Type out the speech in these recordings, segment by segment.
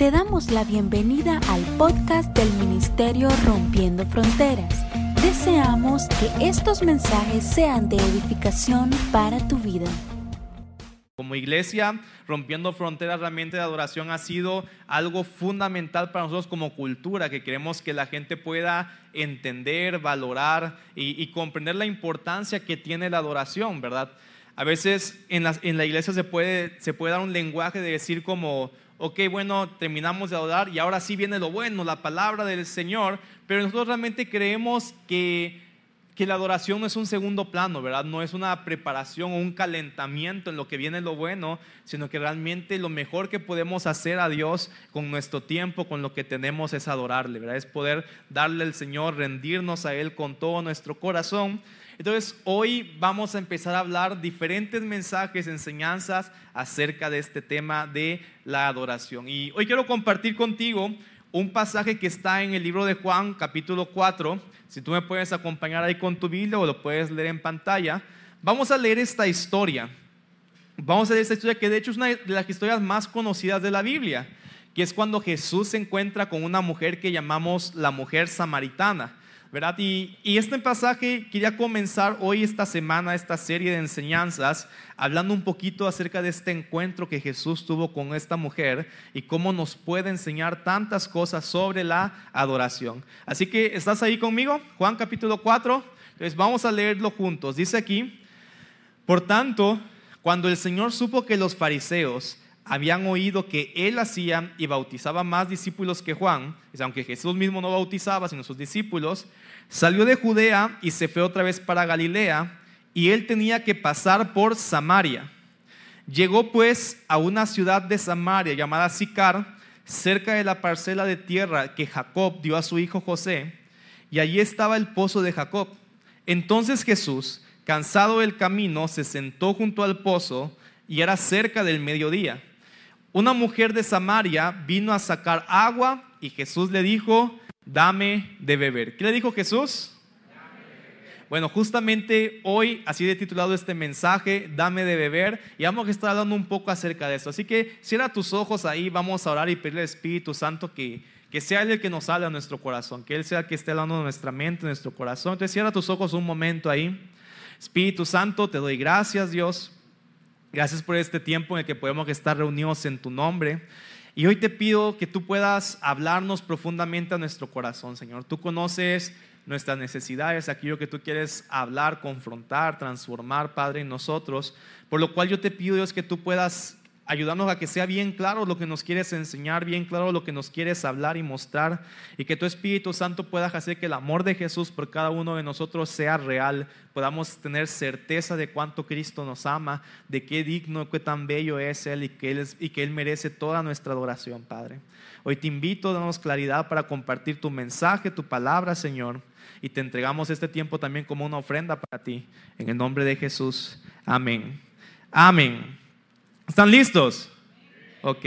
Te damos la bienvenida al podcast del Ministerio Rompiendo Fronteras. Deseamos que estos mensajes sean de edificación para tu vida. Como iglesia, rompiendo fronteras realmente de adoración ha sido algo fundamental para nosotros como cultura, que queremos que la gente pueda entender, valorar y, comprender la importancia que tiene la adoración, ¿verdad? A veces en la, la iglesia se puede dar un lenguaje de decir como, ok, bueno, terminamos de adorar y ahora sí viene lo bueno, la palabra del Señor, pero nosotros realmente creemos que que la adoración no es un segundo plano, ¿verdad? No es una preparación o un calentamiento en lo que viene lo bueno, sino que realmente lo mejor que podemos hacer a Dios con nuestro tiempo, con lo que tenemos, es adorarle, ¿verdad? Es poder darle al Señor, rendirnos a Él con todo nuestro corazón. Entonces, hoy vamos a empezar a hablar diferentes mensajes, enseñanzas acerca de este tema de la adoración. Y hoy quiero compartir contigo un pasaje que está en el libro de Juan, capítulo 4 si tú me puedes acompañar ahí con tu Biblia o lo puedes leer en pantalla, vamos a leer esta historia. Vamos a leer esta historia que de hecho es una de las historias más conocidas de la Biblia, que es cuando Jesús se encuentra con una mujer que llamamos la mujer samaritana. ¿Verdad? Y, este pasaje quería comenzar hoy, esta semana, esta serie de enseñanzas, hablando un poquito acerca de este encuentro que Jesús tuvo con esta mujer y cómo nos puede enseñar tantas cosas sobre la adoración. Así que, ¿estás ahí conmigo? Juan capítulo 4. Entonces, vamos a leerlo juntos. Dice aquí, por tanto, cuando el Señor supo que los fariseos habían oído que él hacía y bautizaba más discípulos que Juan, aunque Jesús mismo no bautizaba, sino sus discípulos, salió de Judea y se fue otra vez para Galilea, y él tenía que pasar por Samaria. Llegó pues a una ciudad de Samaria llamada Sicar, cerca de la parcela de tierra que Jacob dio a su hijo José, y allí estaba el pozo de Jacob. Entonces Jesús, cansado del camino, se sentó junto al pozo, y era cerca del mediodía una mujer de Samaria vino a sacar agua y Jesús le dijo, dame de beber. ¿Qué le dijo Jesús? Bueno, justamente hoy, así de titulado este mensaje, dame de beber, y vamos a estar hablando un poco acerca de esto. Así que cierra tus ojos ahí, vamos a orar y pedirle al Espíritu Santo que, que sea Él el que nos hable a nuestro corazón, que Él sea el que esté hablando de nuestra mente, nuestro corazón. Entonces cierra tus ojos un momento ahí. Espíritu Santo, te doy gracias, Dios Gracias por este tiempo en el que podemos estar reunidos en tu nombre. Y hoy te pido que tú puedas hablarnos profundamente a nuestro corazón, Señor. Tú conoces nuestras necesidades, aquello que tú quieres hablar, confrontar, transformar, Padre, en nosotros. Por lo cual yo te pido, Dios, que tú puedas ayudarnos a que sea bien claro lo que nos quieres enseñar, bien claro lo que nos quieres hablar y mostrar, y que tu Espíritu Santo pueda hacer que el amor de Jesús por cada uno de nosotros sea real, podamos tener certeza de cuánto Cristo nos ama, de qué digno, qué tan bello es Él y que Él, y que Él merece toda nuestra adoración, Padre. Hoy te invito, danos claridad para compartir tu mensaje, tu palabra, Señor, y te entregamos este tiempo también como una ofrenda para ti, en el nombre de Jesús. Amén. Amén. ¿Están listos? Ok.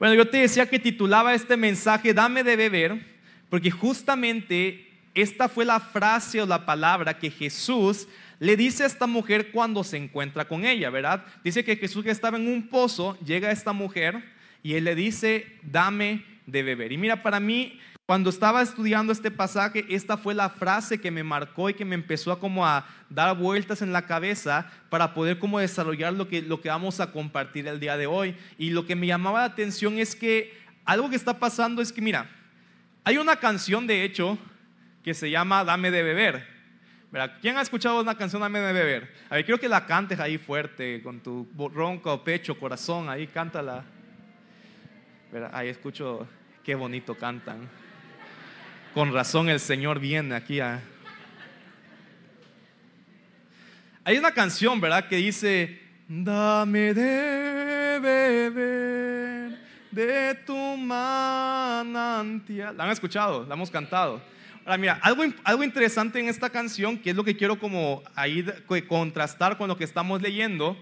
Bueno, yo te decía que titulaba este mensaje Dame de beber, porque justamente esta fue la frase o la palabra que Jesús le dice a esta mujer cuando se encuentra con ella, ¿verdad? Dice que Jesús estaba en un pozo, llega esta mujer y él le dice, dame de beber. Y mira, para mí cuando estaba estudiando este pasaje, esta fue la frase que me marcó y que me empezó a como a dar vueltas en la cabeza para poder como desarrollar lo que, lo que vamos a compartir el día de hoy. Y lo que me llamaba la atención es que algo que está pasando es que, mira, hay una canción de hecho que se llama Dame de beber. ¿Quién ha escuchado una canción Dame de beber? A ver, quiero que la cantes ahí fuerte, con tu ronco pecho, corazón, ahí cántala. Ahí escucho qué bonito cantan. Con razón el Señor viene aquí a... Hay una canción, ¿verdad? Que dice, dame de beber de tu manantial. ¿La han escuchado? ¿La hemos cantado? Ahora mira, algo, algo interesante en esta canción, que es lo que quiero como ahí contrastar con lo que estamos leyendo,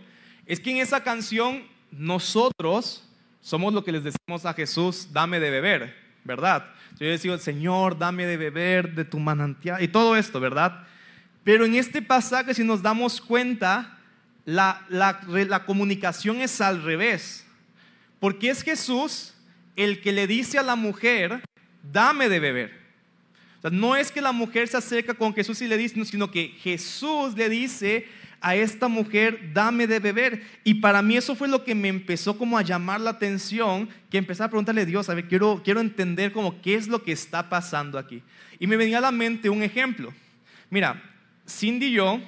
es que en esa canción nosotros somos lo que les decimos a Jesús, dame de beber, ¿verdad? Yo decía, Señor, dame de beber de tu manantial y todo esto, ¿verdad? Pero en este pasaje, si nos damos cuenta, la, la, la comunicación es al revés. Porque es Jesús el que le dice a la mujer, dame de beber. O sea, no es que la mujer se acerca con Jesús y le dice, sino que Jesús le dice a esta mujer, dame de beber. Y para mí eso fue lo que me empezó como a llamar la atención, que empecé a preguntarle a Dios, a ver, quiero, quiero entender como qué es lo que está pasando aquí. Y me venía a la mente un ejemplo. Mira, Cindy y yo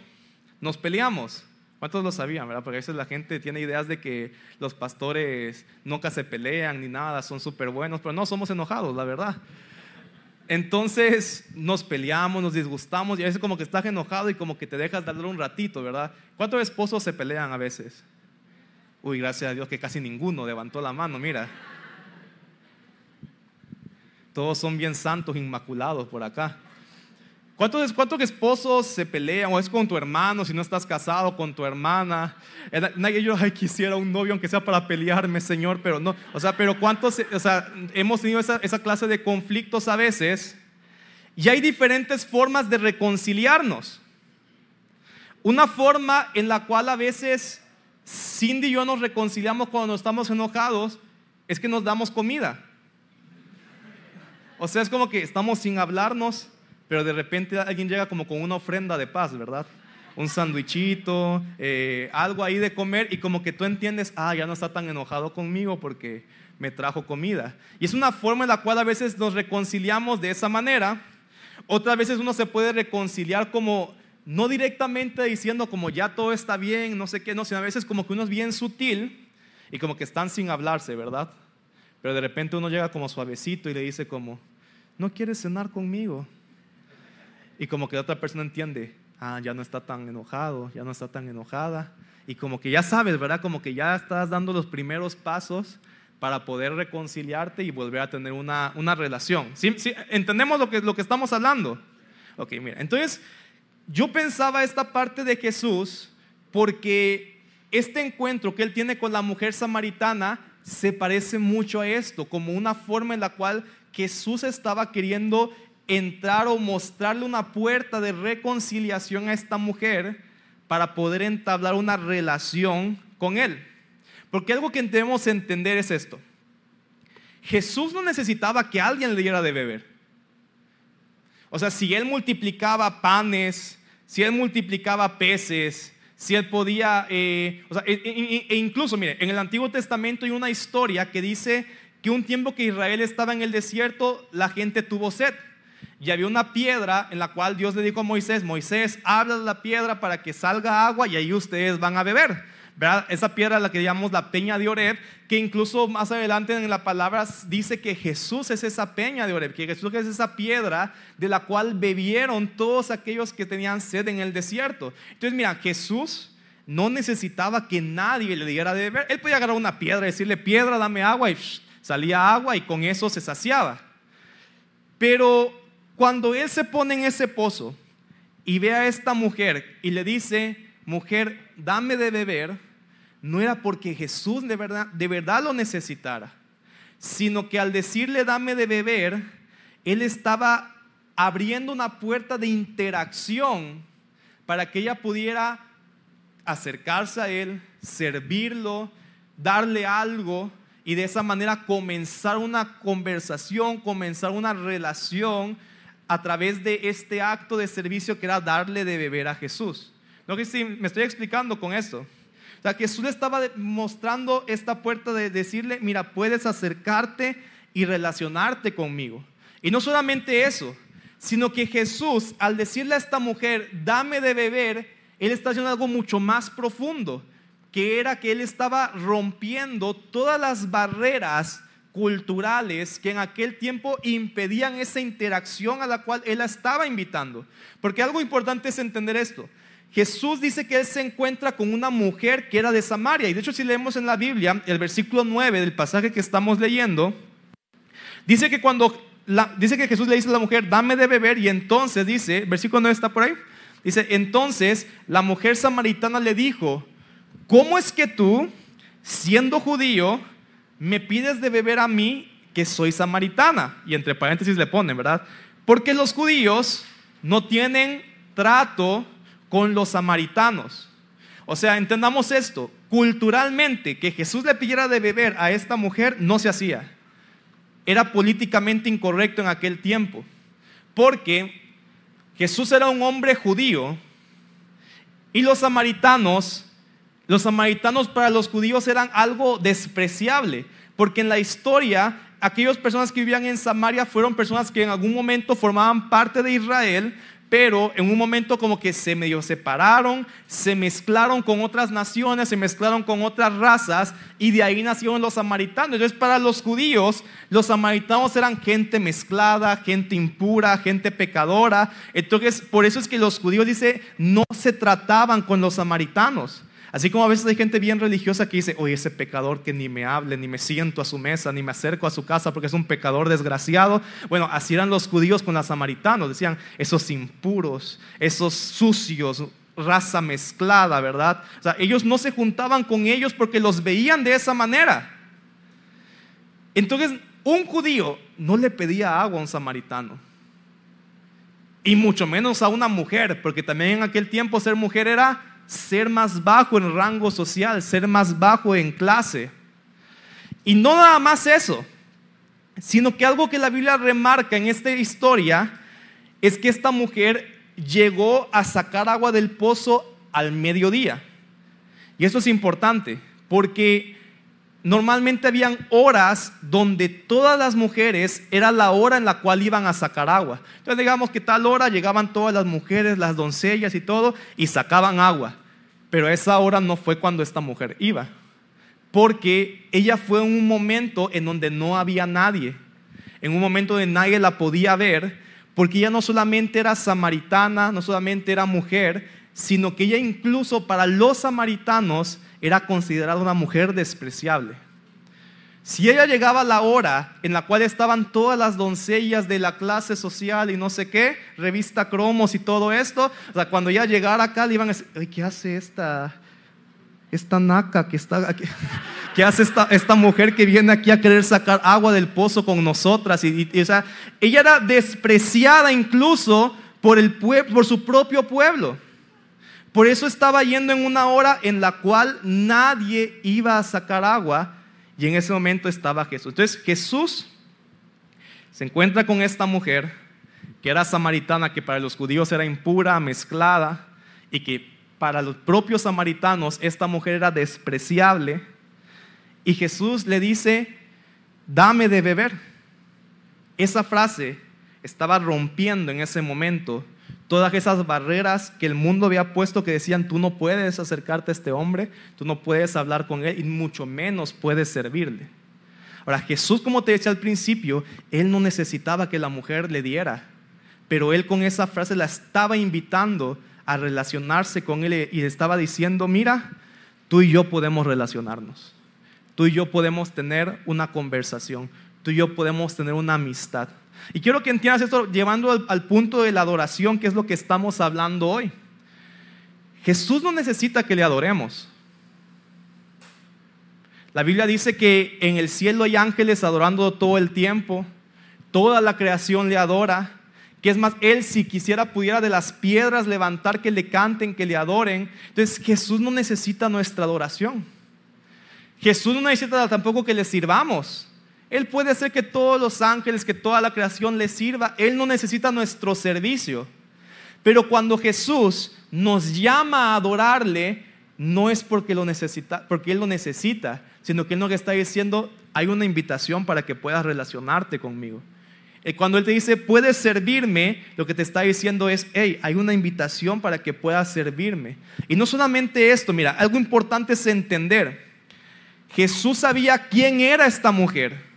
nos peleamos. ¿Cuántos lo sabían, verdad? Porque a veces la gente tiene ideas de que los pastores nunca se pelean ni nada, son súper buenos, pero no, somos enojados, la verdad. Entonces nos peleamos, nos disgustamos y a veces como que estás enojado y como que te dejas darle un ratito, ¿verdad? ¿Cuántos esposos se pelean a veces? Uy, gracias a Dios que casi ninguno levantó la mano, mira. Todos son bien santos, inmaculados por acá. ¿Cuántos, ¿Cuántos esposos se pelean? O es con tu hermano, si no estás casado, con tu hermana. Nadie yo, quisiera un novio, aunque sea para pelearme, Señor, pero no. O sea, pero ¿cuántos, o sea, hemos tenido esa, esa clase de conflictos a veces? Y hay diferentes formas de reconciliarnos. Una forma en la cual a veces Cindy y yo nos reconciliamos cuando estamos enojados es que nos damos comida. O sea, es como que estamos sin hablarnos pero de repente alguien llega como con una ofrenda de paz, ¿verdad? Un sandwichito, eh, algo ahí de comer y como que tú entiendes, ah, ya no está tan enojado conmigo porque me trajo comida. Y es una forma en la cual a veces nos reconciliamos de esa manera. Otras veces uno se puede reconciliar como, no directamente diciendo como ya todo está bien, no sé qué, no, sino a veces como que uno es bien sutil y como que están sin hablarse, ¿verdad? Pero de repente uno llega como suavecito y le dice como, ¿no quieres cenar conmigo? Y como que la otra persona entiende, ah, ya no está tan enojado, ya no está tan enojada. Y como que ya sabes, ¿verdad? Como que ya estás dando los primeros pasos para poder reconciliarte y volver a tener una, una relación. ¿Sí, ¿Sí? entendemos lo que, lo que estamos hablando? Ok, mira, entonces yo pensaba esta parte de Jesús porque este encuentro que él tiene con la mujer samaritana se parece mucho a esto, como una forma en la cual Jesús estaba queriendo entrar o mostrarle una puerta de reconciliación a esta mujer para poder entablar una relación con él. Porque algo que debemos entender es esto. Jesús no necesitaba que alguien le diera de beber. O sea, si él multiplicaba panes, si él multiplicaba peces, si él podía, eh, o sea, e, e, e incluso, mire, en el Antiguo Testamento hay una historia que dice que un tiempo que Israel estaba en el desierto, la gente tuvo sed y había una piedra en la cual Dios le dijo a Moisés, Moisés, habla la piedra para que salga agua y ahí ustedes van a beber. ¿verdad? Esa piedra es la que llamamos la peña de Oreb, que incluso más adelante en la palabra dice que Jesús es esa peña de Oreb, que Jesús es esa piedra de la cual bebieron todos aquellos que tenían sed en el desierto. Entonces, mira, Jesús no necesitaba que nadie le diera de beber. Él podía agarrar una piedra y decirle, piedra, dame agua, y salía agua y con eso se saciaba. Pero cuando él se pone en ese pozo y ve a esta mujer y le dice, mujer, dame de beber, no era porque Jesús de verdad, de verdad lo necesitara, sino que al decirle dame de beber, él estaba abriendo una puerta de interacción para que ella pudiera acercarse a él, servirlo, darle algo y de esa manera comenzar una conversación, comenzar una relación a través de este acto de servicio que era darle de beber a Jesús. ¿No que sí, me estoy explicando con eso? O sea, Jesús le estaba mostrando esta puerta de decirle, mira, puedes acercarte y relacionarte conmigo. Y no solamente eso, sino que Jesús, al decirle a esta mujer, dame de beber, Él está haciendo algo mucho más profundo, que era que Él estaba rompiendo todas las barreras culturales que en aquel tiempo impedían esa interacción a la cual él la estaba invitando. Porque algo importante es entender esto. Jesús dice que él se encuentra con una mujer que era de Samaria. Y de hecho si leemos en la Biblia el versículo 9 del pasaje que estamos leyendo, dice que cuando dice que Jesús le dice a la mujer, dame de beber, y entonces dice, versículo 9 está por ahí, dice, entonces la mujer samaritana le dijo, ¿cómo es que tú, siendo judío, me pides de beber a mí que soy samaritana. Y entre paréntesis le ponen, ¿verdad? Porque los judíos no tienen trato con los samaritanos. O sea, entendamos esto, culturalmente que Jesús le pidiera de beber a esta mujer no se hacía. era políticamente incorrecto en aquel tiempo, porque Jesús era un hombre judío y los samaritanos, los samaritanos para los judíos eran algo despreciable, porque en la historia aquellas personas que vivían en Samaria fueron personas que en algún momento formaban parte de Israel, pero en un momento como que se medio separaron, se mezclaron con otras naciones, se mezclaron con otras razas y de ahí nacieron los samaritanos. Entonces para los judíos, los samaritanos eran gente mezclada, gente impura, gente pecadora. Entonces por eso es que los judíos dice, no se trataban con los samaritanos. Así como a veces hay gente bien religiosa que dice, oye, ese pecador que ni me hable, ni me siento a su mesa, ni me acerco a su casa porque es un pecador desgraciado. Bueno, así eran los judíos con los samaritanos. Decían, esos impuros, esos sucios, raza mezclada, ¿verdad? O sea, ellos no se juntaban con ellos porque los veían de esa manera. Entonces, un judío no le pedía agua a un samaritano. Y mucho menos a una mujer, porque también en aquel tiempo ser mujer era ser más bajo en rango social, ser más bajo en clase. Y no nada más eso, sino que algo que la Biblia remarca en esta historia es que esta mujer llegó a sacar agua del pozo al mediodía. Y eso es importante, porque normalmente habían horas donde todas las mujeres era la hora en la cual iban a sacar agua. Entonces digamos que tal hora llegaban todas las mujeres, las doncellas y todo, y sacaban agua. Pero esa hora no fue cuando esta mujer iba, porque ella fue en un momento en donde no había nadie, en un momento donde nadie la podía ver, porque ella no solamente era samaritana, no solamente era mujer, sino que ella incluso para los samaritanos era considerada una mujer despreciable. Si ella llegaba a la hora en la cual estaban todas las doncellas de la clase social y no sé qué, revista cromos y todo esto, o sea, cuando ella llegara acá le iban a decir, ¿qué hace esta, esta naca que está? ¿Qué hace esta, esta mujer que viene aquí a querer sacar agua del pozo con nosotras? Y, o sea, ella era despreciada incluso por, el por su propio pueblo. Por eso estaba yendo en una hora en la cual nadie iba a sacar agua y en ese momento estaba Jesús. Entonces Jesús se encuentra con esta mujer que era samaritana, que para los judíos era impura, mezclada, y que para los propios samaritanos esta mujer era despreciable. Y Jesús le dice, dame de beber. Esa frase estaba rompiendo en ese momento todas esas barreras que el mundo había puesto que decían, tú no puedes acercarte a este hombre, tú no puedes hablar con él y mucho menos puedes servirle. Ahora, Jesús, como te decía al principio, él no necesitaba que la mujer le diera, pero él con esa frase la estaba invitando a relacionarse con él y le estaba diciendo, mira, tú y yo podemos relacionarnos, tú y yo podemos tener una conversación, tú y yo podemos tener una amistad. Y quiero que entiendas esto llevando al, punto de la adoración, que es lo que estamos hablando hoy. Jesús no necesita que le adoremos. La Biblia dice que en el cielo hay ángeles adorando todo el tiempo, toda la creación le adora, que es más, Él si quisiera pudiera de las piedras levantar que le canten, que le adoren. Entonces Jesús no necesita nuestra adoración. Jesús no necesita tampoco que le sirvamos. Él puede hacer que todos los ángeles, que toda la creación le sirva. Él no necesita nuestro servicio. Pero cuando Jesús nos llama a adorarle, no es porque, lo necesita, porque Él lo necesita, sino que Él nos está diciendo, hay una invitación para que puedas relacionarte conmigo. Eh, cuando Él te dice, puedes servirme, lo que te está diciendo es, hey, hay una invitación para que puedas servirme. Y no solamente esto, mira, algo importante es entender. Jesús sabía quién era esta mujer.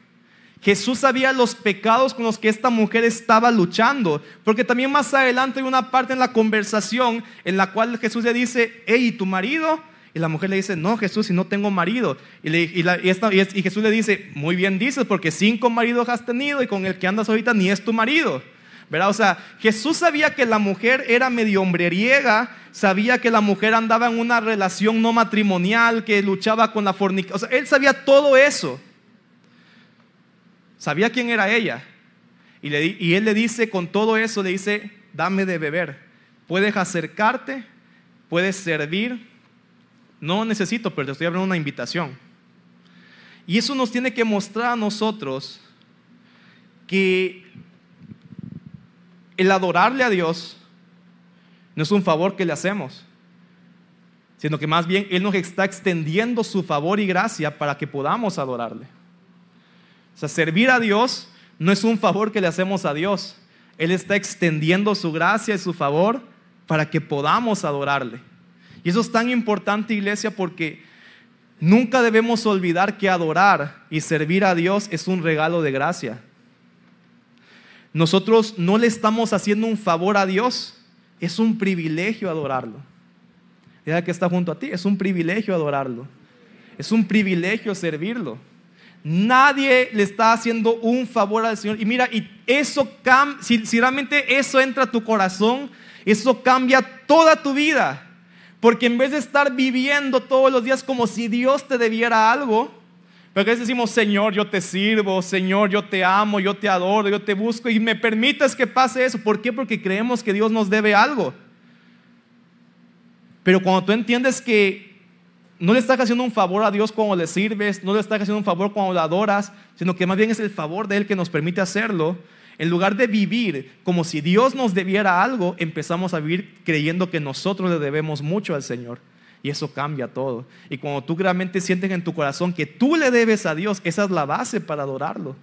Jesús sabía los pecados con los que esta mujer estaba luchando, porque también más adelante hay una parte en la conversación en la cual Jesús le dice, hey, ¿y tu marido? Y la mujer le dice, no, Jesús, si no tengo marido. Y, y, Jesús le dice, muy bien dices, porque cinco maridos has tenido y con el que andas ahorita ni es tu marido. ¿Verdad? O sea, Jesús sabía que la mujer era medio hombreriega, sabía que la mujer andaba en una relación no matrimonial, que luchaba con la fornicación. O sea, él sabía todo eso. Sabía quién era ella. Y, él le dice, con todo eso, le dice, dame de beber. Puedes acercarte, puedes servir. No necesito, pero te estoy abriendo una invitación. Y eso nos tiene que mostrar a nosotros que el adorarle a Dios no es un favor que le hacemos, sino que más bien Él nos está extendiendo su favor y gracia para que podamos adorarle. O sea, servir a Dios no es un favor que le hacemos a Dios. Él está extendiendo su gracia y su favor para que podamos adorarle. Y eso es tan importante, iglesia, porque nunca debemos olvidar que adorar y servir a Dios es un regalo de gracia. Nosotros no le estamos haciendo un favor a Dios, es un privilegio adorarlo. Mira que está junto a ti, es un privilegio adorarlo. Es un privilegio servirlo. Nadie le está haciendo un favor al Señor. Y mira, y eso si, realmente eso entra a tu corazón, eso cambia toda tu vida. Porque en vez de estar viviendo todos los días como si Dios te debiera algo, porque a veces decimos, Señor, yo te sirvo, Señor, yo te amo, yo te adoro, yo te busco y me permitas que pase eso. ¿Por qué? Porque creemos que Dios nos debe algo. Pero cuando tú entiendes que no le estás haciendo un favor a Dios cuando le sirves, no le estás haciendo un favor cuando le adoras, sino que más bien es el favor de Él que nos permite hacerlo, en lugar de vivir como si Dios nos debiera algo, empezamos a vivir creyendo que nosotros le debemos mucho al Señor. Y eso cambia todo. Y cuando tú realmente sientes en tu corazón que tú le debes a Dios, esa es la base para adorarlo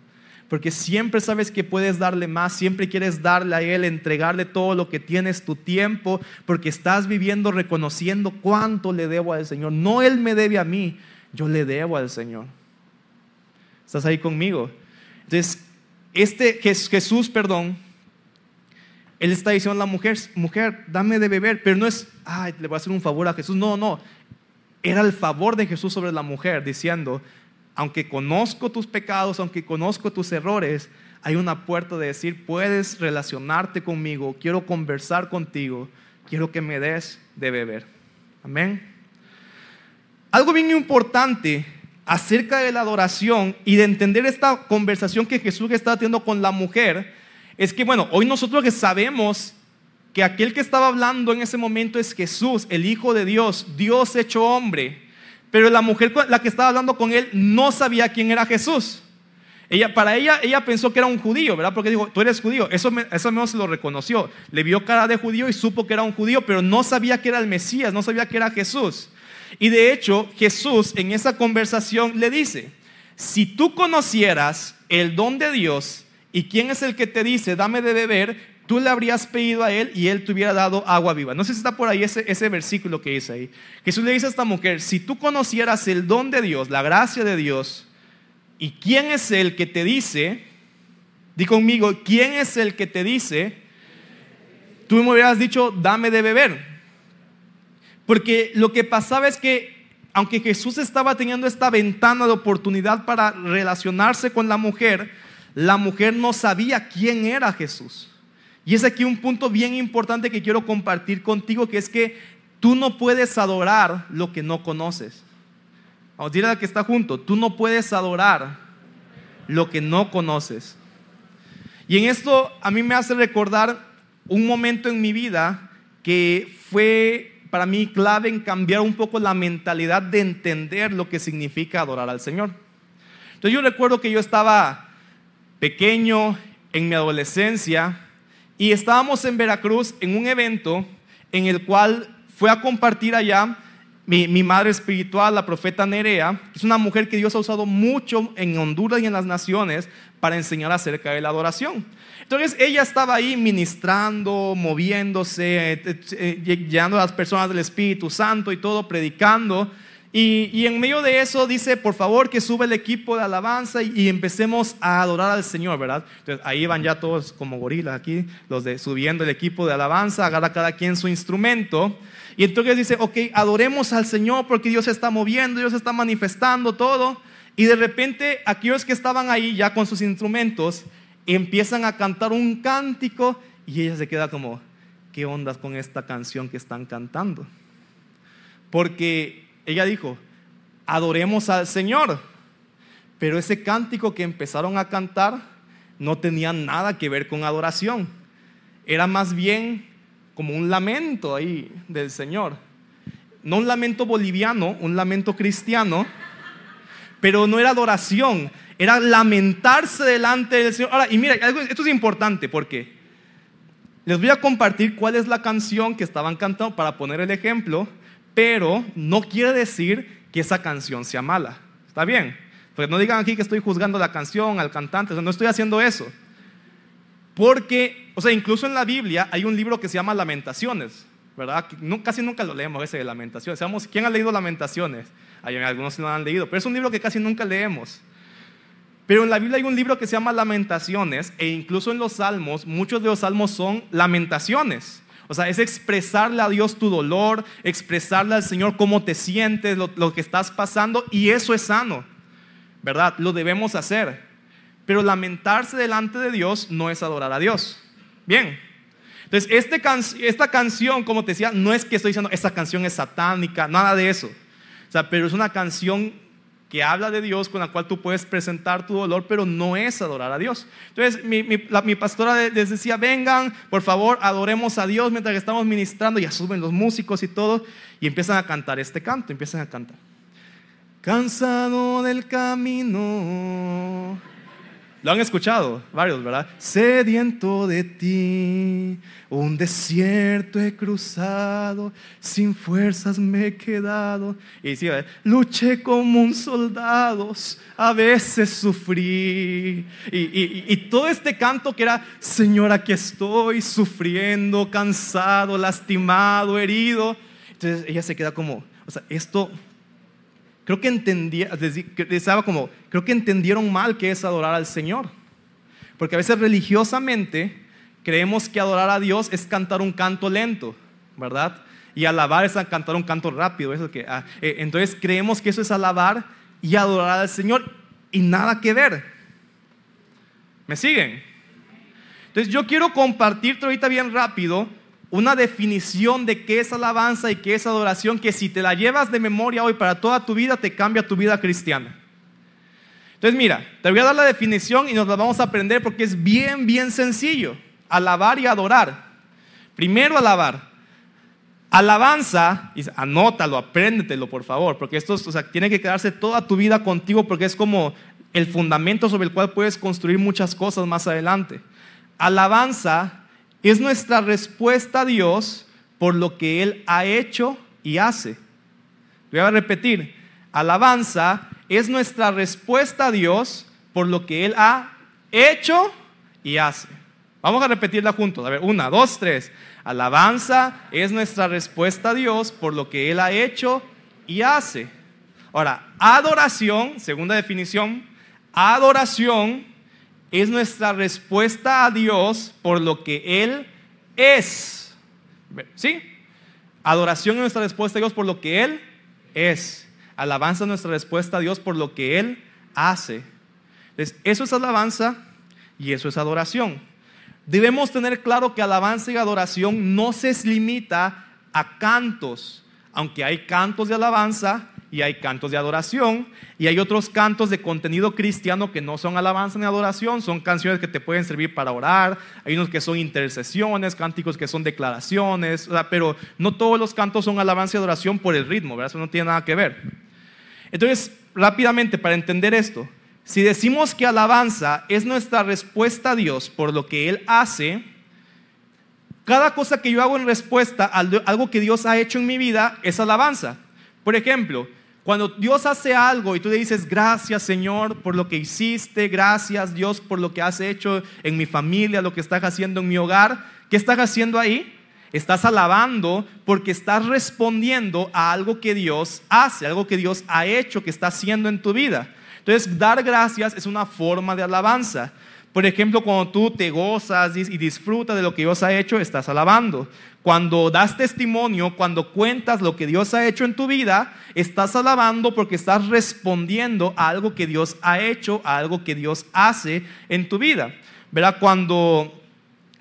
porque siempre sabes que puedes darle más, siempre quieres darle a Él, entregarle todo lo que tienes, tu tiempo, porque estás viviendo reconociendo cuánto le debo al Señor. No Él me debe a mí, yo le debo al Señor. ¿Estás ahí conmigo? Entonces, este Jesús, perdón, Él está diciendo a la mujer, mujer, dame de beber, pero no es, ay, le voy a hacer un favor a Jesús. No, no. Era el favor de Jesús sobre la mujer, diciendo, aunque conozco tus pecados, aunque conozco tus errores, hay una puerta de decir, puedes relacionarte conmigo, quiero conversar contigo, quiero que me des de beber. Amén. Algo bien importante acerca de la adoración y de entender esta conversación que Jesús está teniendo con la mujer, es que, bueno, hoy nosotros que sabemos que aquel que estaba hablando en ese momento es Jesús, el Hijo de Dios, Dios hecho hombre, pero la mujer, la que estaba hablando con él, no sabía quién era Jesús. Ella, para ella, ella pensó que era un judío, ¿verdad? Porque dijo, tú eres judío. Eso, eso menos se lo reconoció. Le vio cara de judío y supo que era un judío, pero no sabía que era el Mesías, no sabía que era Jesús. Y de hecho, Jesús en esa conversación le dice, si tú conocieras el don de Dios y quién es el que te dice, dame de beber, tú le habrías pedido a él y él te hubiera dado agua viva. No sé si está por ahí ese, versículo que dice ahí. Jesús le dice a esta mujer, si tú conocieras el don de Dios, la gracia de Dios, y quién es el que te dice, di conmigo, ¿quién es el que te dice? Tú me hubieras dicho, dame de beber. Porque lo que pasaba es que, aunque Jesús estaba teniendo esta ventana de oportunidad para relacionarse con la mujer, la mujer no sabía quién era Jesús. Y es aquí un punto bien importante que quiero compartir contigo, que es que tú no puedes adorar lo que no conoces. Vamos, dile a que está junto, tú no puedes adorar lo que no conoces. Y en esto a mí me hace recordar un momento en mi vida que fue para mí clave en cambiar un poco la mentalidad de entender lo que significa adorar al Señor. Entonces yo recuerdo que yo estaba pequeño en mi adolescencia y estábamos en Veracruz en un evento en el cual fue a compartir allá mi, madre espiritual, la profeta Nerea, es una mujer que Dios ha usado mucho en Honduras y en las naciones para enseñar acerca de la adoración. Entonces ella estaba ahí ministrando, moviéndose, eh, eh, llenando a las personas del Espíritu Santo y todo, predicando. Y, en medio de eso dice, por favor, que sube el equipo de alabanza y, empecemos a adorar al Señor, ¿verdad? Entonces ahí van ya todos como gorilas aquí, los de subiendo el equipo de alabanza, agarra cada quien su instrumento. Y entonces dice, ok, adoremos al Señor porque Dios se está moviendo, Dios está manifestando todo. Y de repente aquellos que estaban ahí ya con sus instrumentos empiezan a cantar un cántico y ella se queda como, ¿qué ondas con esta canción que están cantando? Porque ella dijo, adoremos al Señor. Pero ese cántico que empezaron a cantar no tenía nada que ver con adoración. Era más bien como un lamento ahí del Señor. No un lamento boliviano, un lamento cristiano, pero no era adoración, era lamentarse delante del Señor. Ahora, y mira, esto es importante porque les voy a compartir cuál es la canción que estaban cantando para poner el ejemplo, pero no quiere decir que esa canción sea mala. ¿Está bien? Porque no digan aquí que estoy juzgando la canción, al cantante, no estoy haciendo eso. Porque, o sea, incluso en la Biblia hay un libro que se llama Lamentaciones, ¿verdad? casi nunca lo leemos ese de Lamentaciones. ¿Quién ha leído Lamentaciones? Hay algunos que lo han leído, pero es un libro que casi nunca leemos. Pero en la Biblia hay un libro que se llama Lamentaciones e incluso en los salmos, muchos de los salmos son lamentaciones. O sea, es expresarle a Dios tu dolor, expresarle al Señor cómo te sientes, lo, que estás pasando y eso es sano, ¿verdad? Lo debemos hacer. Pero lamentarse delante de Dios no es adorar a Dios. Bien. Entonces, este esta canción, como te decía, no es que estoy diciendo, esta canción es satánica, nada de eso. O sea, pero es una canción que habla de Dios, con la cual tú puedes presentar tu dolor, pero no es adorar a Dios. Entonces, mi, mi pastora les decía, vengan, por favor, adoremos a Dios mientras estamos ministrando, ya suben los músicos y todo, y empiezan a cantar este canto, empiezan a cantar. Cansado del camino lo han escuchado varios, ¿verdad? Sediento de ti, un desierto he cruzado, sin fuerzas me he quedado. Y sí, luché como un soldado, a veces sufrí. Y, y todo este canto que era, Señor, aquí estoy sufriendo, cansado, lastimado, herido. Entonces ella se queda como, o sea, esto creo que entendía, estaba como, creo que entendieron mal que es adorar al Señor. Porque a veces religiosamente creemos que adorar a Dios es cantar un canto lento, ¿verdad? Y alabar es cantar un canto rápido. Eso que, ah, eh, entonces creemos que eso es alabar y adorar al Señor y nada que ver. ¿Me siguen? Entonces yo quiero compartirte ahorita bien rápido una definición de qué es alabanza y qué es adoración que si te la llevas de memoria hoy para toda tu vida, te cambia tu vida cristiana. Entonces mira, te voy a dar la definición y nos la vamos a aprender porque es bien, bien sencillo. Alabar y adorar. Primero alabar. Alabanza, anótalo, apréndetelo por favor, porque esto tiene que quedarse toda tu vida contigo porque es como el fundamento sobre el cual puedes construir muchas cosas más adelante. Alabanza es nuestra respuesta a Dios por lo que Él ha hecho y hace. Voy a repetir, alabanza es nuestra respuesta a Dios por lo que Él ha hecho y hace. Vamos a repetirla juntos. A ver, una, dos, tres. Alabanza es nuestra respuesta a Dios por lo que Él ha hecho y hace. Ahora, adoración, segunda definición, adoración es nuestra respuesta a Dios por lo que Él es. ¿Sí? Adoración es nuestra respuesta a Dios por lo que Él es. Alabanza es nuestra respuesta a Dios por lo que Él hace. Entonces, eso es alabanza y eso es adoración. Debemos tener claro que alabanza y adoración no se limita a cantos, aunque hay cantos de alabanza y hay cantos de adoración y hay otros cantos de contenido cristiano que no son alabanza ni adoración, son canciones que te pueden servir para orar, hay unos que son intercesiones, cánticos que son declaraciones, pero no todos los cantos son alabanza y adoración por el ritmo, ¿verdad? eso no tiene nada que ver. Entonces, rápidamente, para entender esto, si decimos que alabanza es nuestra respuesta a Dios por lo que Él hace, cada cosa que yo hago en respuesta a algo que Dios ha hecho en mi vida es alabanza. Por ejemplo, cuando Dios hace algo y tú le dices, gracias Señor por lo que hiciste, gracias Dios por lo que has hecho en mi familia, lo que estás haciendo en mi hogar, ¿qué estás haciendo ahí? Estás alabando porque estás respondiendo a algo que Dios hace, algo que Dios ha hecho, que está haciendo en tu vida. Entonces, dar gracias es una forma de alabanza. Por ejemplo, cuando tú te gozas y disfrutas de lo que Dios ha hecho, estás alabando. Cuando das testimonio, cuando cuentas lo que Dios ha hecho en tu vida, estás alabando porque estás respondiendo a algo que Dios ha hecho, a algo que Dios hace en tu vida. ¿Verdad? Cuando,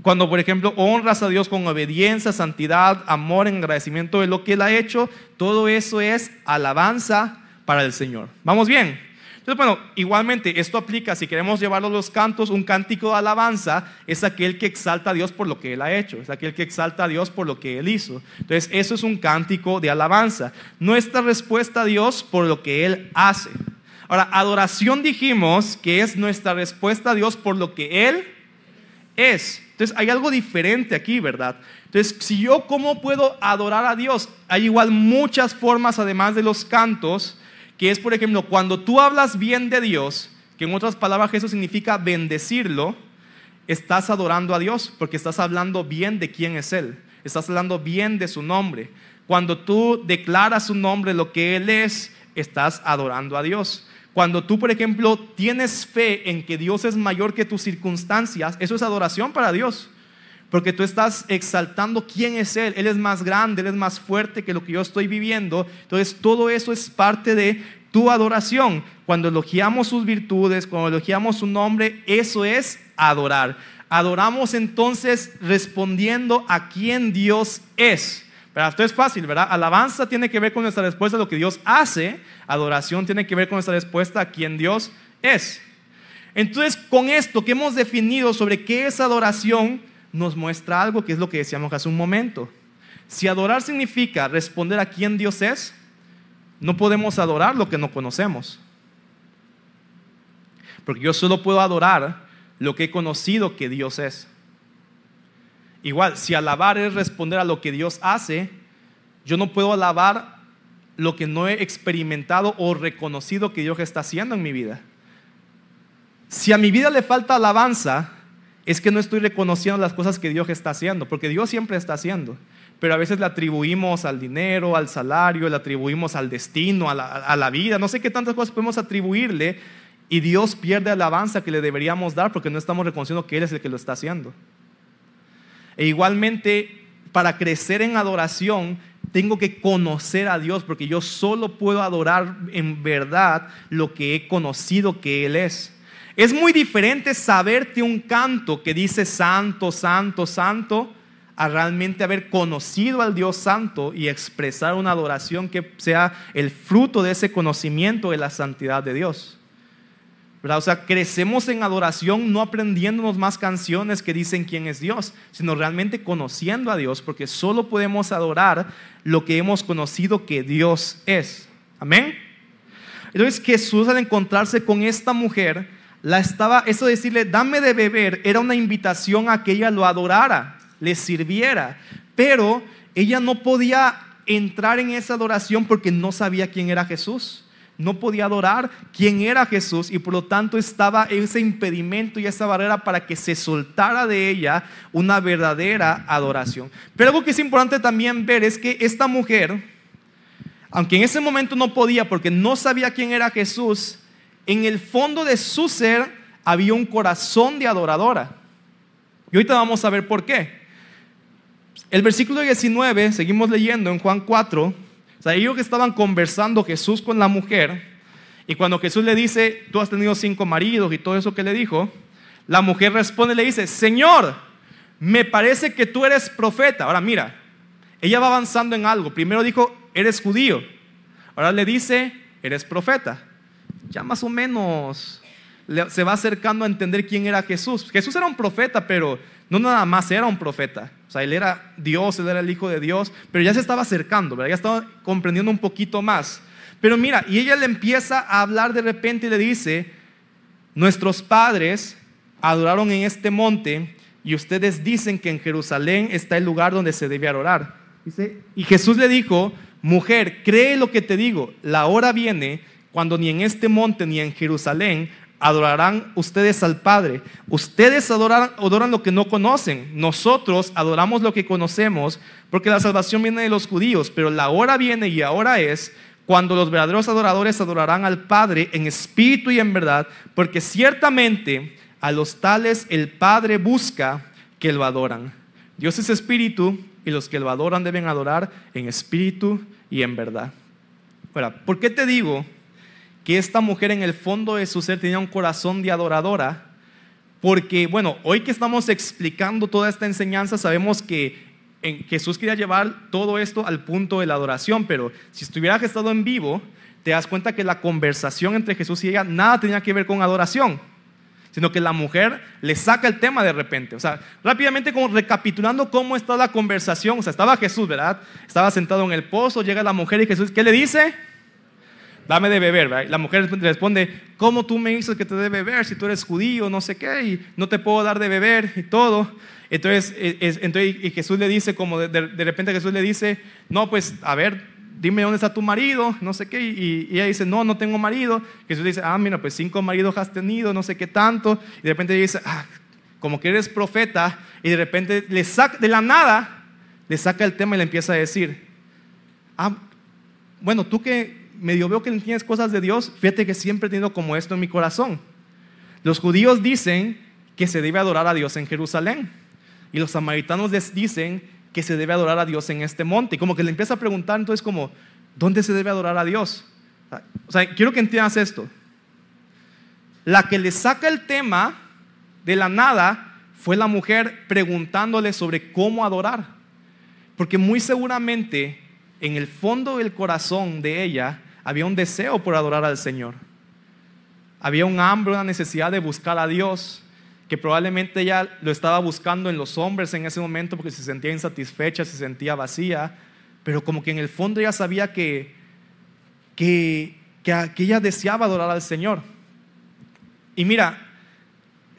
cuando por ejemplo, honras a Dios con obediencia, santidad, amor, en agradecimiento de lo que Él ha hecho, todo eso es alabanza para el Señor. ¿Vamos bien? Entonces, bueno, igualmente esto aplica, si queremos llevarlo a los cantos, un cántico de alabanza es aquel que exalta a Dios por lo que Él ha hecho, es aquel que exalta a Dios por lo que Él hizo. Entonces, eso es un cántico de alabanza. Nuestra respuesta a Dios por lo que Él hace. Ahora, adoración dijimos que es nuestra respuesta a Dios por lo que Él es. Entonces hay algo diferente aquí, ¿verdad? Entonces, si yo cómo puedo adorar a Dios, hay igual muchas formas además de los cantos, que es, por ejemplo, cuando tú hablas bien de Dios, que en otras palabras eso significa bendecirlo, estás adorando a Dios porque estás hablando bien de quién es Él, estás hablando bien de su nombre. Cuando tú declaras su nombre, lo que Él es, estás adorando a Dios. Cuando tú, por ejemplo, tienes fe en que Dios es mayor que tus circunstancias, eso es adoración para Dios. Porque tú estás exaltando quién es Él. Él es más grande, Él es más fuerte que lo que yo estoy viviendo. Entonces, todo eso es parte de tu adoración. Cuando elogiamos sus virtudes, cuando elogiamos su nombre, eso es adorar. Adoramos entonces respondiendo a quién Dios es. Pero esto es fácil, ¿verdad? Alabanza tiene que ver con nuestra respuesta a lo que Dios hace. Adoración tiene que ver con nuestra respuesta a quién Dios es. Entonces, con esto que hemos definido sobre qué es adoración, nos muestra algo que es lo que decíamos hace un momento. Si adorar significa responder a quién Dios es, no podemos adorar lo que no conocemos. Porque yo solo puedo adorar lo que he conocido que Dios es. Igual, si alabar es responder a lo que Dios hace, yo no puedo alabar lo que no he experimentado o reconocido que Dios está haciendo en mi vida. Si a mi vida le falta alabanza, es que no estoy reconociendo las cosas que Dios está haciendo, porque Dios siempre está haciendo, pero a veces le atribuimos al dinero, al salario, le atribuimos al destino, a la, a la vida, no sé qué tantas cosas podemos atribuirle y Dios pierde alabanza que le deberíamos dar porque no estamos reconociendo que Él es el que lo está haciendo. E igualmente, para crecer en adoración, tengo que conocer a Dios, porque yo solo puedo adorar en verdad lo que he conocido que Él es. Es muy diferente saberte un canto que dice santo, santo, santo, a realmente haber conocido al Dios santo y expresar una adoración que sea el fruto de ese conocimiento de la santidad de Dios. O sea, crecemos en adoración no aprendiéndonos más canciones que dicen quién es Dios, sino realmente conociendo a Dios, porque solo podemos adorar lo que hemos conocido que Dios es. Amén. Entonces Jesús al encontrarse con esta mujer, la estaba, eso de decirle, dame de beber, era una invitación a que ella lo adorara, le sirviera, pero ella no podía entrar en esa adoración porque no sabía quién era Jesús no podía adorar quién era Jesús y por lo tanto estaba ese impedimento y esa barrera para que se soltara de ella una verdadera adoración. Pero algo que es importante también ver es que esta mujer, aunque en ese momento no podía porque no sabía quién era Jesús, en el fondo de su ser había un corazón de adoradora. Y ahorita vamos a ver por qué. El versículo 19, seguimos leyendo en Juan 4, o sea, ellos que estaban conversando Jesús con la mujer, y cuando Jesús le dice, tú has tenido cinco maridos y todo eso que le dijo, la mujer responde y le dice, Señor, me parece que tú eres profeta. Ahora mira, ella va avanzando en algo. Primero dijo, eres judío. Ahora le dice, eres profeta. Ya más o menos se va acercando a entender quién era Jesús. Jesús era un profeta, pero no nada más era un profeta. O sea, él era Dios, él era el Hijo de Dios, pero ya se estaba acercando, ¿verdad? ya estaba comprendiendo un poquito más. Pero mira, y ella le empieza a hablar de repente y le dice, nuestros padres adoraron en este monte y ustedes dicen que en Jerusalén está el lugar donde se debe. Dice, y Jesús le dijo, mujer, cree lo que te digo, la hora viene cuando ni en este monte ni en Jerusalén adorarán ustedes al Padre. Ustedes adoran, adoran lo que no conocen. Nosotros adoramos lo que conocemos porque la salvación viene de los judíos. Pero la hora viene y ahora es cuando los verdaderos adoradores adorarán al Padre en espíritu y en verdad. Porque ciertamente a los tales el Padre busca que lo adoran. Dios es espíritu y los que lo adoran deben adorar en espíritu y en verdad. Ahora, ¿por qué te digo? Que esta mujer en el fondo de su ser tenía un corazón de adoradora, porque, bueno, hoy que estamos explicando toda esta enseñanza, sabemos que Jesús quería llevar todo esto al punto de la adoración, pero si estuviera estado en vivo, te das cuenta que la conversación entre Jesús y ella nada tenía que ver con adoración, sino que la mujer le saca el tema de repente. O sea, rápidamente como recapitulando cómo está la conversación, o sea, estaba Jesús, ¿verdad? Estaba sentado en el pozo, llega la mujer y Jesús, ¿qué le dice? Dame de beber. La mujer responde, ¿cómo tú me dices que te dé beber si tú eres judío, no sé qué, y no te puedo dar de beber y todo? Entonces, entonces y Jesús le dice, como de, repente Jesús le dice, no, pues, a ver, dime dónde está tu marido, no sé qué, y, ella dice, no, no tengo marido. Jesús dice, ah, mira, pues cinco maridos has tenido, no sé qué tanto, y de repente dice, ah, como que eres profeta, y de repente le saca, de la nada, le saca el tema y le empieza a decir, ah, bueno, tú que medio veo que entiendes cosas de Dios, fíjate que siempre he tenido como esto en mi corazón. Los judíos dicen que se debe adorar a Dios en Jerusalén. Y los samaritanos dicen que se debe adorar a Dios en este monte. Y como que le empieza a preguntar entonces como, ¿dónde se debe adorar a Dios? O sea, quiero que entiendas esto. La que le saca el tema de la nada fue la mujer preguntándole sobre cómo adorar. Porque muy seguramente en el fondo del corazón de ella había un deseo por adorar al Señor. Había un hambre, una necesidad de buscar a Dios que probablemente ella lo estaba buscando en los hombres en ese momento porque se sentía insatisfecha, se sentía vacía, pero como que en el fondo ella sabía que, que, que, ella deseaba adorar al Señor. Y mira,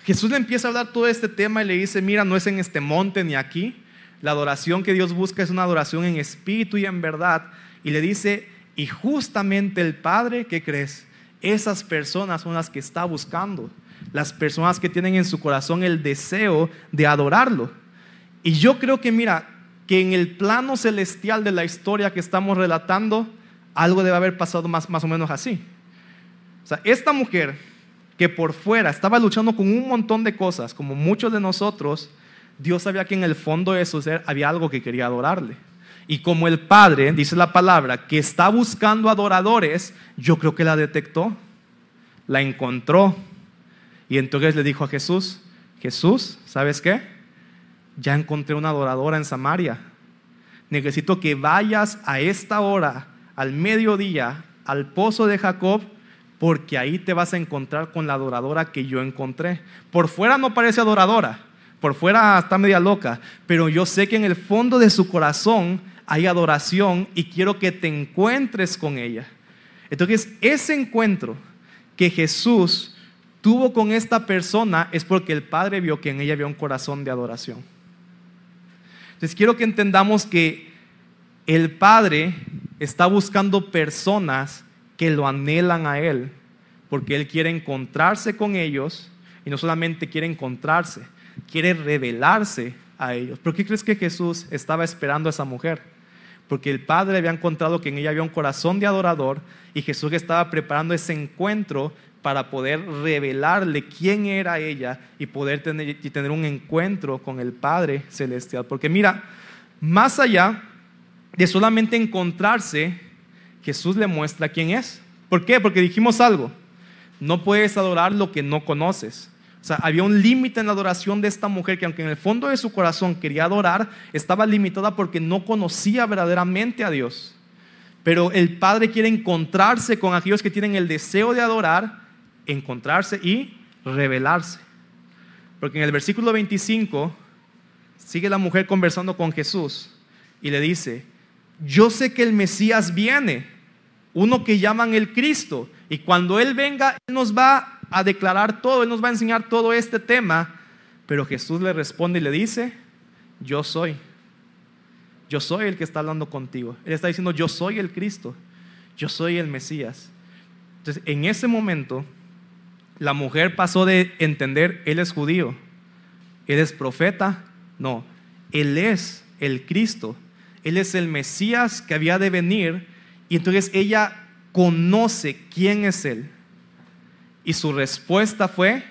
Jesús le empieza a hablar todo este tema y le dice, mira, no es en este monte ni aquí. La adoración que Dios busca es una adoración en espíritu y en verdad. Y le dice, y justamente el Padre, ¿qué crees? Esas personas son las que está buscando las personas que tienen en su corazón el deseo de adorarlo. Y yo creo que, mira, que en el plano celestial de la historia que estamos relatando, algo debe haber pasado más, más o menos así. O sea, esta mujer que por fuera estaba luchando con un montón de cosas, como muchos de nosotros, Dios sabía que en el fondo de su ser había algo que quería adorarle. Y como el Padre, dice la palabra, que está buscando adoradores, yo creo que la detectó, la encontró y entonces le dijo a Jesús, Jesús, ¿sabes qué? Ya encontré una adoradora en Samaria. Necesito que vayas a esta hora, al mediodía, al pozo de Jacob, porque ahí te vas a encontrar con la adoradora que yo encontré. Por fuera no parece adoradora, por fuera está media loca, pero yo sé que en el fondo de su corazón hay adoración y quiero que te encuentres con ella. Entonces, ese encuentro que Jesús tuvo con esta persona es porque el Padre vio que en ella había un corazón de adoración. Entonces quiero que entendamos que el Padre está buscando personas que lo anhelan a Él, porque Él quiere encontrarse con ellos y no solamente quiere encontrarse, quiere revelarse a ellos. ¿Por qué crees que Jesús estaba esperando a esa mujer? Porque el Padre había encontrado que en ella había un corazón de adorador y Jesús estaba preparando ese encuentro para poder revelarle quién era ella y poder tener, y tener un encuentro con el Padre Celestial. Porque mira, más allá de solamente encontrarse, Jesús le muestra quién es. ¿Por qué? Porque dijimos algo, no puedes adorar lo que no conoces. O sea, había un límite en la adoración de esta mujer que aunque en el fondo de su corazón quería adorar, estaba limitada porque no conocía verdaderamente a Dios. Pero el Padre quiere encontrarse con aquellos que tienen el deseo de adorar encontrarse y revelarse. Porque en el versículo 25 sigue la mujer conversando con Jesús y le dice, yo sé que el Mesías viene, uno que llaman el Cristo, y cuando Él venga, Él nos va a declarar todo, Él nos va a enseñar todo este tema, pero Jesús le responde y le dice, yo soy, yo soy el que está hablando contigo. Él está diciendo, yo soy el Cristo, yo soy el Mesías. Entonces, en ese momento, la mujer pasó de entender, él es judío, él es profeta, no, él es el Cristo, él es el Mesías que había de venir y entonces ella conoce quién es él. Y su respuesta fue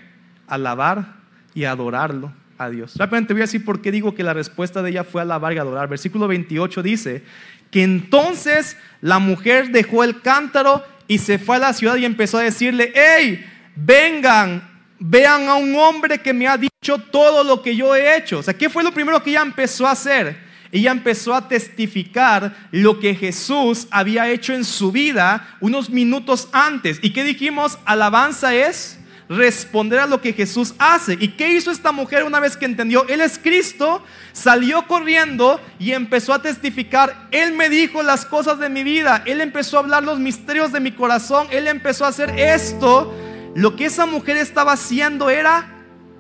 alabar y adorarlo a Dios. Rápidamente voy a decir por qué digo que la respuesta de ella fue alabar y adorar. Versículo 28 dice que entonces la mujer dejó el cántaro y se fue a la ciudad y empezó a decirle, hey, vengan, vean a un hombre que me ha dicho todo lo que yo he hecho. O sea, ¿qué fue lo primero que ella empezó a hacer? Ella empezó a testificar lo que Jesús había hecho en su vida unos minutos antes. ¿Y qué dijimos? Alabanza es responder a lo que Jesús hace. ¿Y qué hizo esta mujer una vez que entendió? Él es Cristo, salió corriendo y empezó a testificar. Él me dijo las cosas de mi vida, Él empezó a hablar los misterios de mi corazón, Él empezó a hacer esto. Lo que esa mujer estaba haciendo era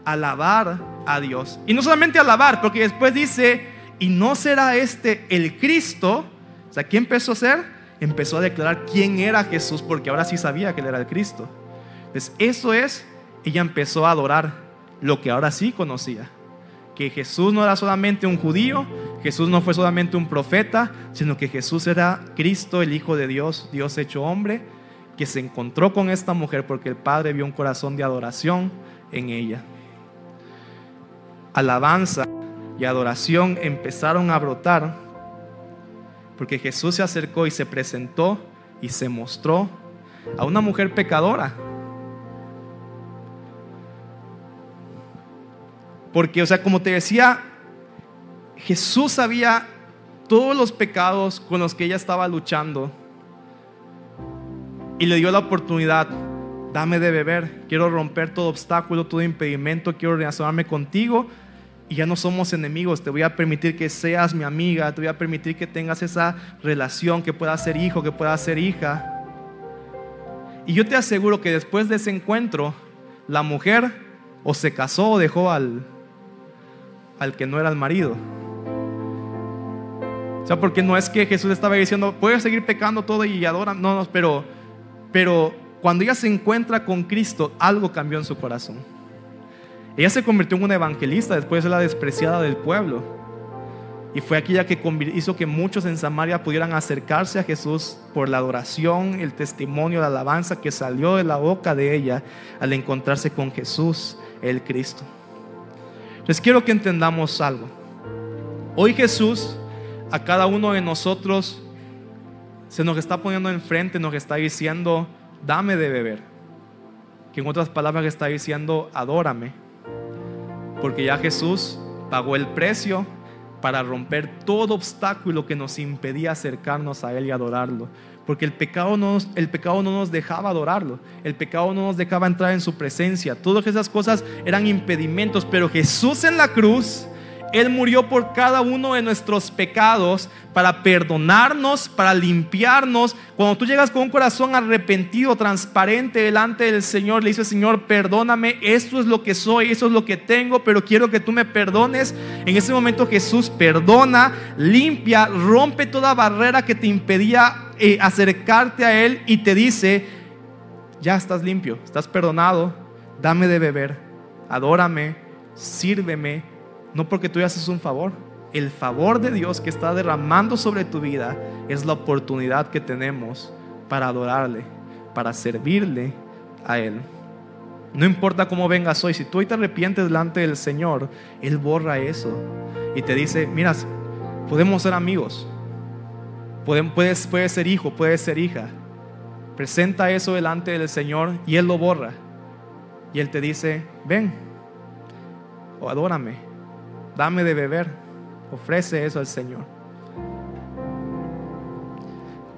alabar a Dios. Y no solamente alabar, porque después dice, y no será este el Cristo. O sea, ¿qué empezó a hacer? Empezó a declarar quién era Jesús, porque ahora sí sabía que él era el Cristo. Entonces, eso es, ella empezó a adorar lo que ahora sí conocía. Que Jesús no era solamente un judío, Jesús no fue solamente un profeta, sino que Jesús era Cristo, el Hijo de Dios, Dios hecho hombre, que se encontró con esta mujer porque el Padre vio un corazón de adoración en ella. Alabanza y adoración empezaron a brotar porque Jesús se acercó y se presentó y se mostró a una mujer pecadora. Porque, o sea, como te decía, Jesús sabía todos los pecados con los que ella estaba luchando y le dio la oportunidad, dame de beber, quiero romper todo obstáculo, todo impedimento, quiero relacionarme contigo y ya no somos enemigos, te voy a permitir que seas mi amiga, te voy a permitir que tengas esa relación, que puedas ser hijo, que puedas ser hija. Y yo te aseguro que después de ese encuentro, la mujer o se casó o dejó al, al que no era el marido. O sea, porque no es que Jesús estaba diciendo, puedes seguir pecando todo y adoran, no, no, pero, pero cuando ella se encuentra con Cristo, algo cambió en su corazón. Ella se convirtió en una evangelista después de la despreciada del pueblo. Y fue aquella que hizo que muchos en Samaria pudieran acercarse a Jesús por la adoración, el testimonio, la alabanza que salió de la boca de ella al encontrarse con Jesús, el Cristo. Les quiero que entendamos algo. Hoy Jesús a cada uno de nosotros se nos está poniendo enfrente, nos está diciendo, dame de beber. Que en otras palabras está diciendo, adórame porque ya Jesús pagó el precio para romper todo obstáculo que nos impedía acercarnos a Él y adorarlo. Porque el pecado, no nos, el pecado no nos dejaba adorarlo, el pecado no nos dejaba entrar en su presencia. Todas esas cosas eran impedimentos, pero Jesús en la cruz él murió por cada uno de nuestros pecados para perdonarnos, para limpiarnos. Cuando tú llegas con un corazón arrepentido, transparente delante del Señor, le dices, Señor, perdóname, esto es lo que soy, eso es lo que tengo, pero quiero que tú me perdones. En ese momento Jesús perdona, limpia, rompe toda barrera que te impedía eh, acercarte a Él y te dice, ya estás limpio, estás perdonado, dame de beber, adórame, sírveme no porque tú haces un favor. El favor de Dios que está derramando sobre tu vida es la oportunidad que tenemos para adorarle, para servirle a Él. No importa cómo vengas hoy, si tú hoy te arrepientes delante del Señor, Él borra eso y te dice, mira, podemos ser amigos, puedes, puedes ser hijo, puedes ser hija. Presenta eso delante del Señor y Él lo borra. Y Él te dice, ven, o adórame dame de beber. Ofrece eso al Señor.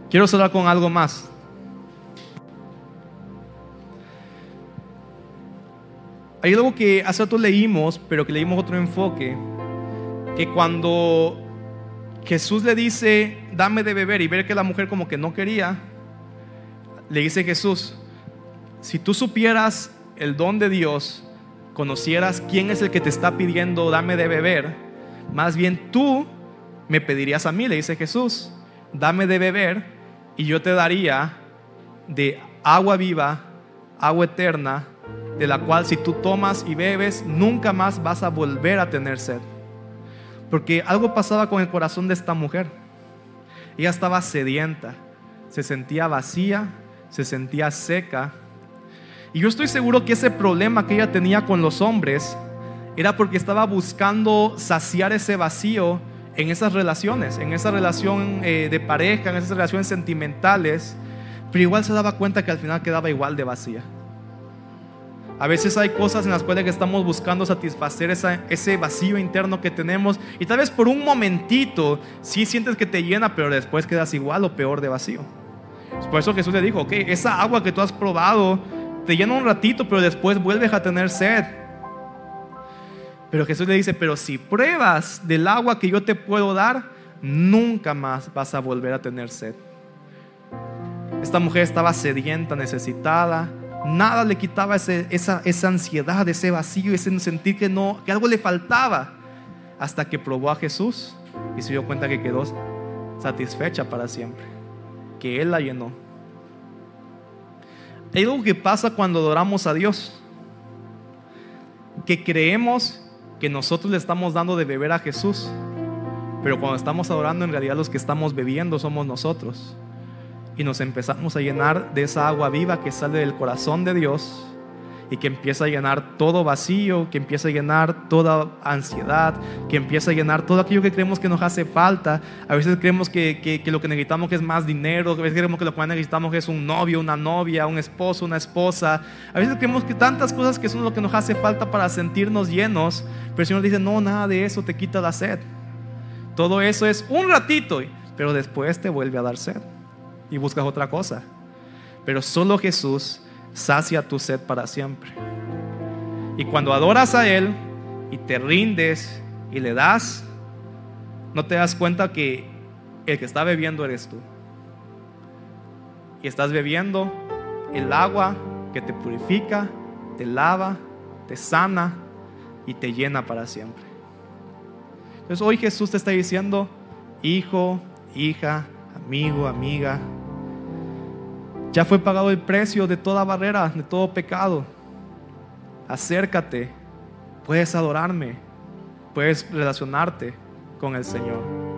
Quiero cerrar con algo más. Hay algo que hace rato leímos, pero que leímos otro enfoque, que cuando Jesús le dice, dame de beber, y ver que la mujer como que no quería, le dice Jesús, si tú supieras el don de Dios conocieras quién es el que te está pidiendo dame de beber, más bien tú me pedirías a mí, le dice Jesús, dame de beber y yo te daría de agua viva, agua eterna, de la cual si tú tomas y bebes, nunca más vas a volver a tener sed. Porque algo pasaba con el corazón de esta mujer. Ella estaba sedienta, se sentía vacía, se sentía seca y yo estoy seguro que ese problema que ella tenía con los hombres era porque estaba buscando saciar ese vacío en esas relaciones, en esa relación eh, de pareja, en esas relaciones sentimentales, pero igual se daba cuenta que al final quedaba igual de vacía. A veces hay cosas en las cuales estamos buscando satisfacer ese vacío interno que tenemos y tal vez por un momentito sí sientes que te llena, pero después quedas igual o peor de vacío. Por eso Jesús le dijo, ok, esa agua que tú has probado te llena un ratito, pero después vuelves a tener sed. Pero Jesús le dice, pero si pruebas del agua que yo te puedo dar, nunca más vas a volver a tener sed. Esta mujer estaba sedienta, necesitada. Nada le quitaba esa, esa ansiedad, ese vacío, ese sentir que, no, que algo le faltaba. Hasta que probó a Jesús y se dio cuenta que quedó satisfecha para siempre. Que Él la llenó. Hay algo que pasa cuando adoramos a Dios. Que creemos que nosotros le estamos dando de beber a Jesús. Pero cuando estamos adorando, en realidad los que estamos bebiendo somos nosotros. Y nos empezamos a llenar de esa agua viva que sale del corazón de Dios y que empieza a llenar todo vacío, que empieza a llenar toda ansiedad, que empieza a llenar todo aquello que creemos que nos hace falta. A veces creemos que, que, lo que necesitamos es más dinero, a veces creemos que lo que necesitamos es un novio, una novia, un esposo, una esposa. A veces creemos que tantas cosas que son lo que nos hace falta para sentirnos llenos, pero el Señor dice, no, nada de eso te quita la sed. Todo eso es un ratito, pero después te vuelve a dar sed y buscas otra cosa. Pero solo Jesús sacia tu sed para siempre. Y cuando adoras a Él y te rindes y le das, no te das cuenta que el que está bebiendo eres tú. Y estás bebiendo el agua que te purifica, te lava, te sana y te llena para siempre. Entonces hoy Jesús te está diciendo, hijo, hija, amigo, amiga, ya fue pagado el precio de toda barrera, de todo pecado. Acércate, puedes adorarme, puedes relacionarte con el Señor.